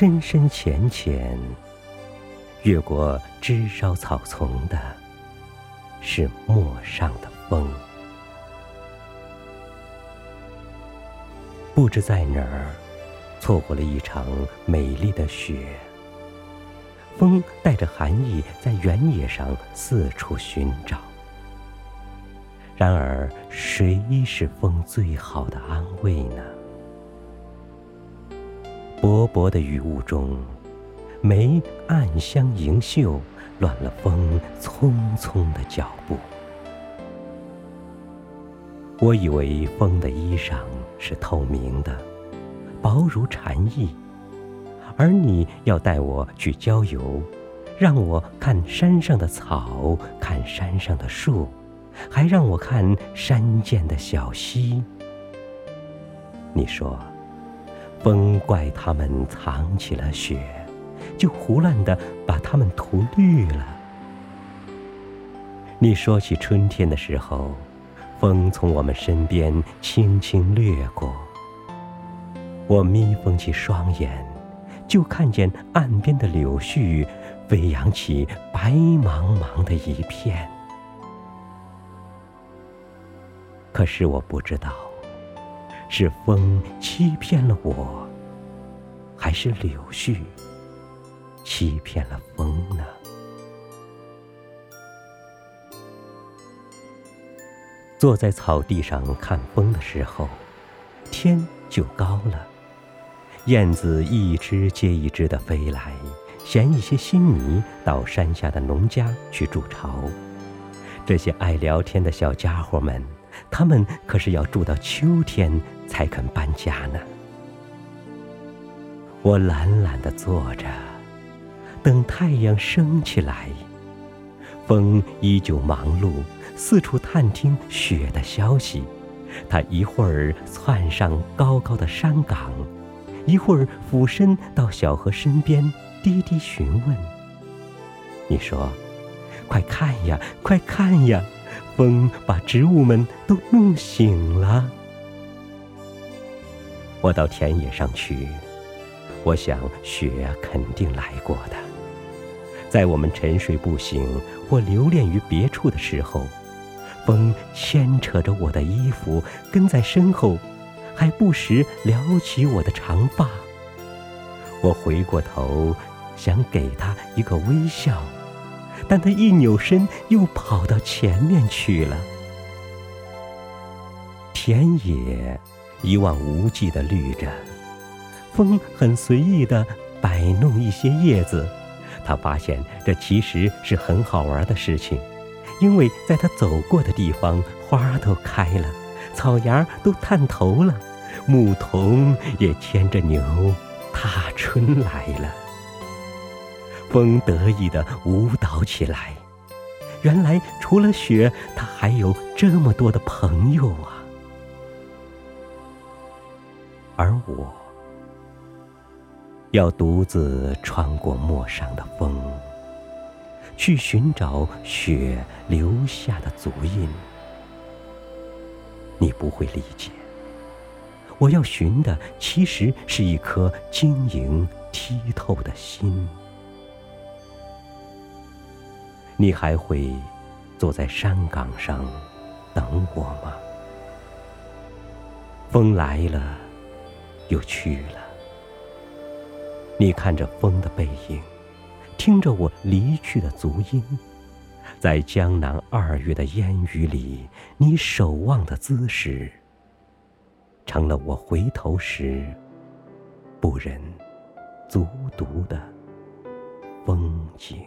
深深浅浅，越过枝梢草丛的，是陌上的风。不知在哪儿，错过了一场美丽的雪。风带着寒意，在原野上四处寻找。然而，谁是风最好的安慰呢？薄薄的雨雾中，梅暗香盈袖，乱了风匆匆的脚步。我以为风的衣裳是透明的，薄如蝉翼。而你要带我去郊游，让我看山上的草，看山上的树，还让我看山间的小溪。你说，风怪他们藏起了雪，就胡乱的把它们涂绿了。你说起春天的时候，风从我们身边轻轻掠过，我眯缝起双眼。就看见岸边的柳絮飞扬起白茫茫的一片。可是我不知道，是风欺骗了我，还是柳絮欺骗了风呢？坐在草地上看风的时候，天就高了。燕子一只接一只的飞来，衔一些新泥到山下的农家去筑巢。这些爱聊天的小家伙们，他们可是要住到秋天才肯搬家呢。我懒懒地坐着，等太阳升起来。风依旧忙碌，四处探听雪的消息。它一会儿窜上高高的山岗。一会儿俯身到小河身边，低低询问。你说：“快看呀，快看呀，风把植物们都弄醒了。”我到田野上去，我想雪肯定来过的。在我们沉睡不醒或留恋于别处的时候，风牵扯着我的衣服，跟在身后。还不时撩起我的长发，我回过头，想给他一个微笑，但他一扭身，又跑到前面去了。田野一望无际的绿着，风很随意的摆弄一些叶子，他发现这其实是很好玩的事情，因为在他走过的地方，花都开了，草芽都探头了。牧童也牵着牛踏春来了，风得意的舞蹈起来。原来除了雪，它还有这么多的朋友啊！而我，要独自穿过陌上的风，去寻找雪留下的足印。你不会理解。我要寻的其实是一颗晶莹剔透的心。你还会坐在山岗上等我吗？风来了，又去了。你看着风的背影，听着我离去的足音，在江南二月的烟雨里，你守望的姿势。成了我回头时不忍卒读的风景。